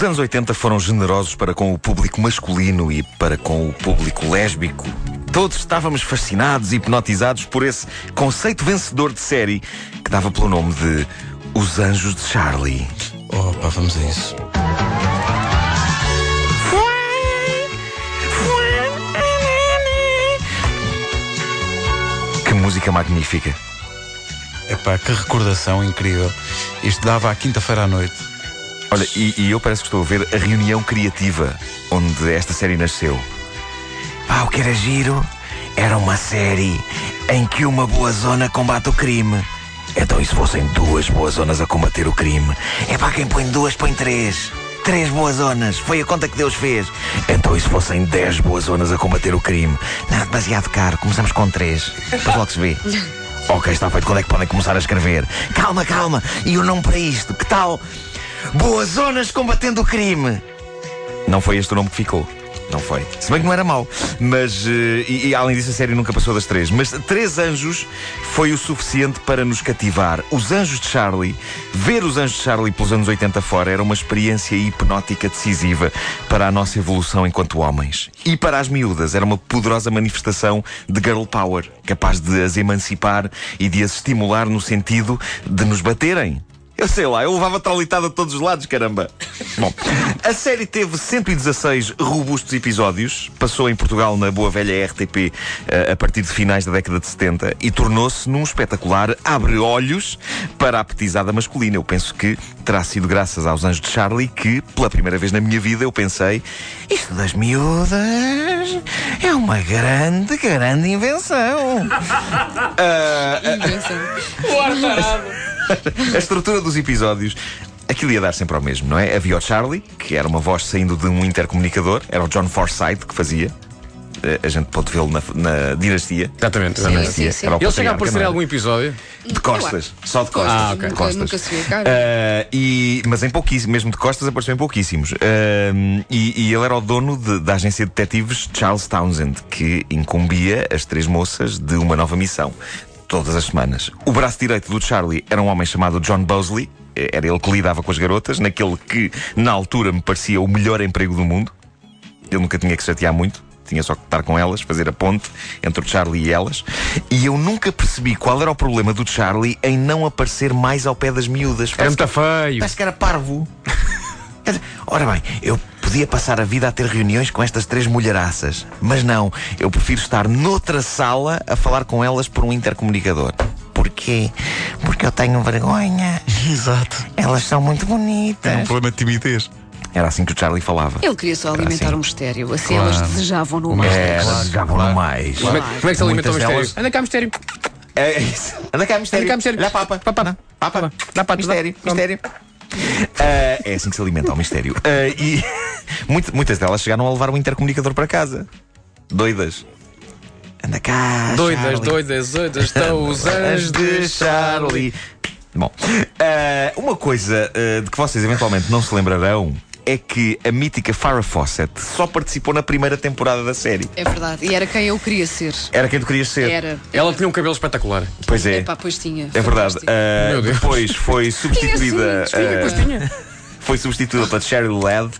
Os anos 80 foram generosos para com o público masculino e para com o público lésbico. Todos estávamos fascinados e hipnotizados por esse conceito vencedor de série que dava pelo nome de Os Anjos de Charlie. Opa, vamos a isso. Que música magnífica. Epá, que recordação incrível. Isto dava à quinta-feira à noite. Olha, e, e eu parece que estou a ver a reunião criativa onde esta série nasceu. Pá, o que era giro era uma série em que uma boa zona combate o crime. Então, e se fossem duas boas zonas a combater o crime? É pá, quem põe duas põe três. Três boas zonas, foi a conta que Deus fez. Então, e se fossem dez boas zonas a combater o crime? Não, demasiado caro, começamos com três. Depois logo se vê. Ok, está feito. Quando é que podem começar a escrever? Calma, calma. E o nome para isto? Que tal? Boas Zonas Combatendo o Crime. Não foi este o nome que ficou. Não foi. Se bem que não era mau. Mas, eh, e, e além disso, a série nunca passou das três. Mas Três Anjos foi o suficiente para nos cativar. Os Anjos de Charlie, ver os Anjos de Charlie pelos anos 80 fora era uma experiência hipnótica decisiva para a nossa evolução enquanto homens. E para as miúdas era uma poderosa manifestação de girl power, capaz de as emancipar e de as estimular no sentido de nos baterem. Eu sei lá, eu levava traulitada de todos os lados, caramba. Bom, a série teve 116 robustos episódios, passou em Portugal na boa velha RTP eh, a partir de finais da década de 70 e tornou-se num espetacular abre-olhos para a petizada masculina. Eu penso que terá sido graças aos Anjos de Charlie que, pela primeira vez na minha vida, eu pensei: isto das miúdas é uma grande, grande invenção. O ar tarado. a estrutura dos episódios. Aquilo ia dar sempre ao mesmo, não é? Havia o Charlie, que era uma voz saindo de um intercomunicador, era o John Forsythe que fazia. Eh, A gente pode vê-lo na, na dinastia. Exatamente, Na exatamente. dinastia. sim, sim. Ele chega a aparecer em era? algum episódio. De costas, só de costas. Ah, ok. de Nunca, costas. nunca se viu a cara. Ah, e, mas em pouquíssimos, mesmo de costas, apareceu em pouquíssimos. Ah, e, e ele era o dono de- da agência de detetives Charles Townsend, que incumbia as três moças de uma nova missão. Todas as semanas. O braço direito do Charlie era um homem chamado John Bosley. Era ele que lidava com as garotas, naquele que, na altura, me parecia o melhor emprego do mundo. Ele nunca tinha que chatear muito. Tinha só que estar com elas, fazer a ponte entre o Charlie e elas. E eu nunca percebi qual era o problema do Charlie em não aparecer mais ao pé das miúdas. Era Parece muito feio. Parece que era parvo. Ora bem, eu podia passar a vida a ter reuniões com estas três mulheraças. Mas não, eu prefiro estar noutra sala a falar com elas por um intercomunicador. Porquê? Porque eu tenho vergonha. Exato. Elas são muito É um bonitas. problema de timidez. Era assim que o Charlie falava. Ele queria só alimentar assim. um mistério. Assim Claro. elas desejavam no mais. É, Claro, elas jogavam claro. no mais. Como é, como é que se alimenta o mistério? delas- Anda cá, mistério. É isso. Anda cá, mistério. Anda cá, mistério. A papa. Papa. Papa. Dá para Mistério. Mistério. Ah, é assim que se alimenta ao mistério. Ah, e muitas delas chegaram a levar um intercomunicador para casa. Doidas. Anda cá. Doidas, Charlie. doidas, doidas. Estão os anjos de Charlie. Bom, ah, uma coisa de que vocês eventualmente não se lembrarão é que a mítica Farrah Fawcett só participou na primeira temporada da série. É verdade. E era quem eu queria ser. Era quem tu querias ser. Era. Ela tinha um cabelo espetacular. Pois é. Epá, pois tinha. É verdade. Deus. depois foi substituída. Tinha, sim, ah, Pois tinha. foi substituída pela Cheryl Ladd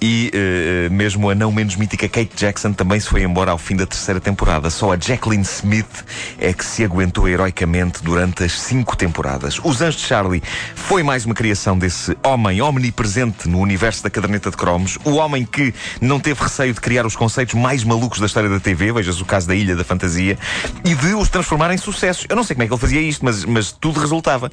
e eh, mesmo a não menos mítica Kate Jackson também se foi embora ao fim da terceira temporada. Só a Jacqueline Smith é que se aguentou heroicamente durante as cinco temporadas. Os Anjos de Charlie foi mais uma criação desse homem omnipresente no universo da caderneta de cromos, o homem que não teve receio de criar os conceitos mais malucos da história da TV, vejas o caso da Ilha da Fantasia, e de os transformar em sucessos. Eu não sei como é que ele fazia isto, mas, mas tudo resultava.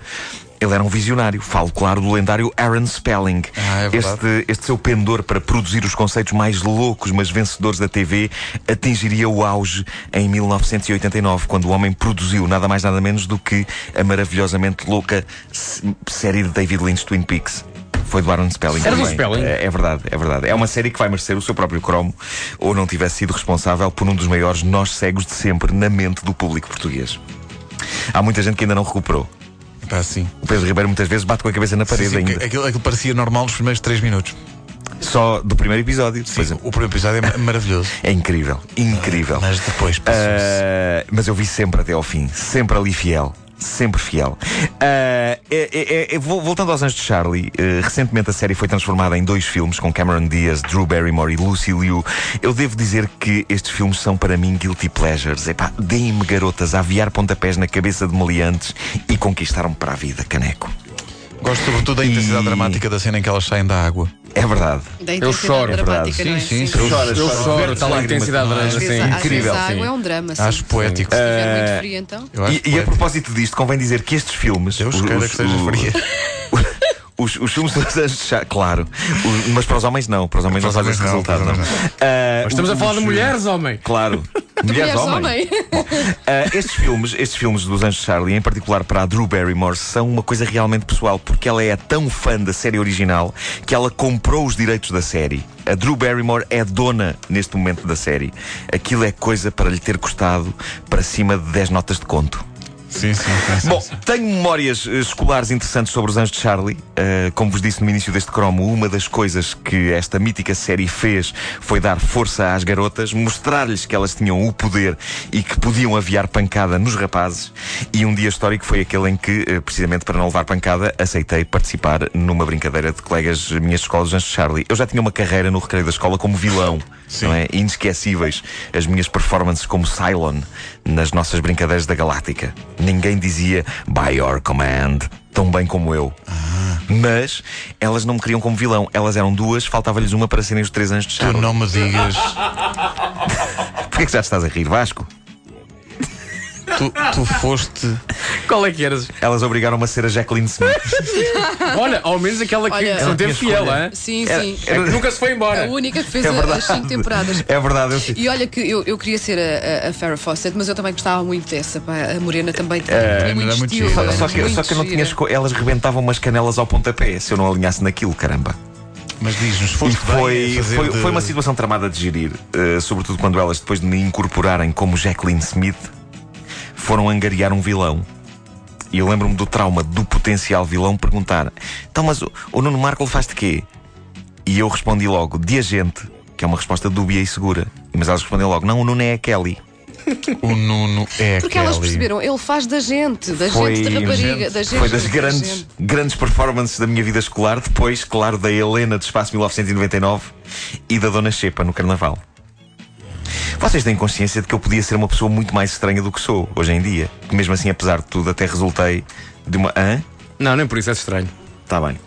Ele era um visionário. Falo, claro, do lendário Aaron Spelling. Ah, é este, este seu pendor para produzir os conceitos mais loucos, mas vencedores da TV, atingiria o auge em 1989, quando o homem produziu nada mais nada menos do que a maravilhosamente louca série de David Lynch Twin Peaks. Foi do Aaron Spelling. Era do. Spelling? É, é verdade, é verdade. É uma série que vai merecer o seu próprio cromo ou não tivesse sido responsável por um dos maiores nós cegos de sempre na mente do público português. Há muita gente que ainda não recuperou. Pá, sim. O Pedro Ribeiro muitas vezes bate com a cabeça na Sim, parede sim, ainda. porque aquilo, aquilo parecia normal nos primeiros 3 minutos. Só do primeiro episódio. Sim, o primeiro episódio é ma- maravilhoso. é incrível, incrível. Mas depois. Ah, mas eu vi sempre até ao fim, sempre ali fiel. sempre fiel. Ah, é- é- é- vol- voltando aos Anjos de Charlie, eh, recentemente a série foi transformada em dois filmes com Cameron Diaz, Drew Barrymore e Lucy Liu. Eu devo dizer que estes filmes são para mim guilty pleasures. Epá, deem-me garotas a aviar pontapés na cabeça de meliantes e conquistaram-me para a vida, caneco. Gosto sobretudo da intensidade E- dramática da cena em que elas saem da água. É verdade. Da Eu choro, é dramática, verdade. não é? Sim, sim, Eu, Choras, eu choro, Verdes tal lágrimas, intensidade não é? assim, às incrível, vezes a sim. água é um drama. Sim. Acho poético. Se estiver Eh, muito frio, então. Eu acho E, e a propósito disto, convém dizer que estes filmes. Deus os- queira os- que seja fria. Os, os filmes dos Anjos claro. Os- mas para os homens não. Para os homens Para não os faz esse não, resultado, não. homens Ah, Mas estamos a os- falar de mulheres, homem. Claro. Mulheres homem. Ah, estes filmes, estes filmes dos Anjos de Charlie, em particular para a Drew Barrymore, são uma coisa realmente pessoal, porque ela é tão fã da série original que ela comprou os direitos da série. A Drew Barrymore é dona neste momento da série. Aquilo é coisa para lhe ter custado para cima de 10 notas de conto. Sim, sim, Bom, sim. tenho memórias eh, escolares interessantes sobre os Anjos de Charlie. Uh, como vos disse no início deste cromo, uma das coisas que esta mítica série fez foi dar força às garotas, mostrar-lhes que elas tinham o poder e que podiam aviar pancada nos rapazes. E um dia histórico foi aquele em que, eh, precisamente para não levar pancada, aceitei participar numa brincadeira de colegas minhas de escola dos Anjos de Charlie. Eu já tinha uma carreira no recreio da escola como vilão. Sim. Não é? Inesquecíveis as minhas performances como Cylon nas nossas brincadeiras da Galáctica. Ninguém dizia by your command tão bem como eu. Mas elas não me queriam como vilão. Elas eram duas, faltava-lhes uma para serem os três anos de Tu Charlie. não me digas. Porquê que já estás a rir, Vasco? Tu, tu foste. Qual é que eras? Elas obrigaram-me a ser a Jacqueline Smith. Olha, ao menos aquela que Olha, se manteve fiel, escolha. hein? Sim, Era- sim. É nunca se foi embora. A única que fez É a- verdade. as cinco temporadas. É verdade, eu sei. E olha que eu, eu queria ser a, a, a Farrah Fawcett, mas eu também gostava muito dessa. pá. A Morena também tinha, É, tinha muito era muito estilo. gira. era Só que, muito só que eu não gira. tinha esco... Elas rebentavam umas canelas ao pontapé se eu não alinhasse naquilo, caramba. Mas diz-nos, E foste bem foi, fazer foi, de- foi uma situação tramada de gerir, eh, sobretudo quando elas, depois de me incorporarem como Jacqueline Smith, foram angariar um vilão. E eu lembro-me do trauma do potencial vilão perguntar: Então, mas o, o Nuno Marco faz de quê? E eu respondi logo: de agente, que é uma resposta dúbia e segura. Mas elas responderam logo: Não, o Nuno é a Kelly. O Nuno é Porque aquele. elas perceberam, ele faz da gente, da Foi- gente, da rapariga, da gente. Foi das da grandes, gente. grandes performances da minha vida escolar, depois, claro, da Helena de Espaço 1999 e da Dona Xepa no Carnaval. Vocês têm consciência de que eu podia ser uma pessoa muito mais estranha do que sou hoje em dia. Mesmo assim, apesar de tudo, até resultei de uma. Hã? Não, nem por isso é estranho. Está bem.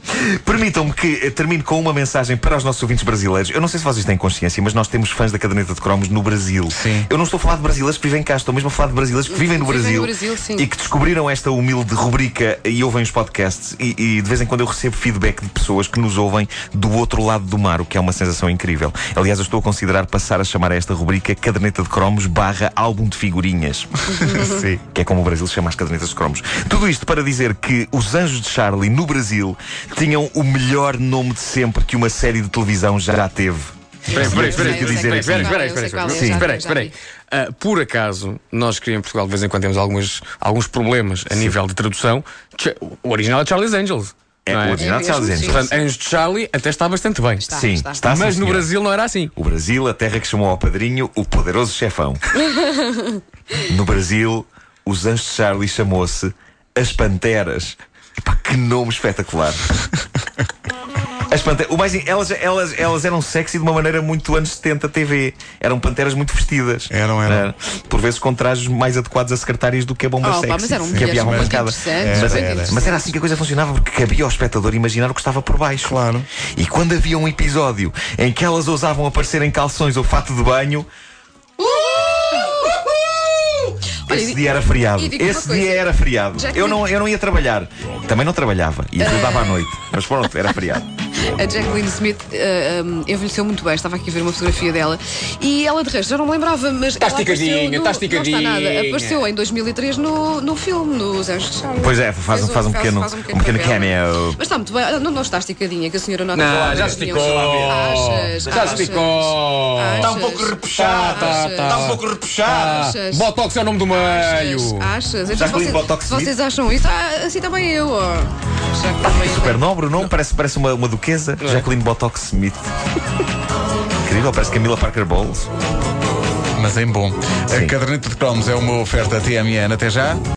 Permitam-me que eh, termine com uma mensagem para os nossos ouvintes brasileiros. Eu não sei se vocês têm consciência, mas nós temos fãs da caderneta de cromos no Brasil. Sim. Eu não estou a falar de brasileiros que vivem cá, estou mesmo a falar de brasileiros que vivem no Vivem Brasil, no Brasil, e que descobriram esta humilde rubrica e ouvem os podcasts. E, e de vez em quando eu recebo feedback de pessoas que nos ouvem do outro lado do mar, o que é uma sensação incrível. Aliás, eu estou a considerar passar a chamar esta rubrica caderneta de cromos barra álbum de figurinhas. Sim. que é como o Brasil chama as cadernetas de cromos. Tudo isto para dizer que os Anjos de Charlie no Brasil tinham o melhor nome de sempre que uma série de televisão já teve. Espera, espera, espera, eu sei espera, é, espera, sei espera, é. Ah, Por acaso, nós aqui em Portugal de vez em quando temos algumas, alguns problemas a nível de tradução. O original é Charlie's Angels. É, não o original É de Charles mesmo, Angels. Portanto, Anjos de Charlie até está bastante bem. Está, Sim, está. está, sim, Mas no senhor. Brasil não era assim. O Brasil, a terra que chamou ao padrinho o poderoso chefão. no Brasil, os Anjos de Charlie chamou-se As Panteras. Epá, que nome espetacular. As panteras, o mais, elas, elas, elas eram sexy de uma maneira muito anos 70 TV. Eram panteras muito vestidas. Eram, eram. Por vezes com trajes mais adequados a secretárias do que a bomba Oh, pá, sexy. mas eram que havia uma Mas, era, mas era assim que a coisa funcionava, porque cabia ao espectador imaginar o que estava por baixo. Claro. E quando havia um episódio em que elas ousavam aparecer em calções ou fato de banho. Esse dia era feriado. Esse dia era feriado. Eu não, eu não ia trabalhar. Também não trabalhava. E dava à noite. Mas pronto, era feriado. A Jacqueline Smith eh, um, envelheceu muito bem, estava aqui a ver uma fotografia dela e ela de resto já não me lembrava, mas. Está ela apareceu esticadinha, no- está esticadinha. Não está nada. Apareceu em 2003 no, no filme, nos Anjos de Charlie. Pois é, faz, Fez faz um pequeno, faz um pequeno papel. cameo. Mas está muito bem. Não, não está esticadinha, que a senhora. Não, que já esticou. um- Achas? Já achas, esticou. Está um pouco repuxado. Achas? Está um pouco repuxado. Achas? Botox é o nome do meio. Achas? Então, Jacqueline vocês, Botox vocês acham isso, ah, assim também eu. eu- Super nobre o nome, parece, parece uma, uma duquesa. Jacqueline Botox Smith. Incrível, parece Camila Parker Bowles. Mas em bom. Sim. A caderneta de cromos é uma oferta TMN. Até já.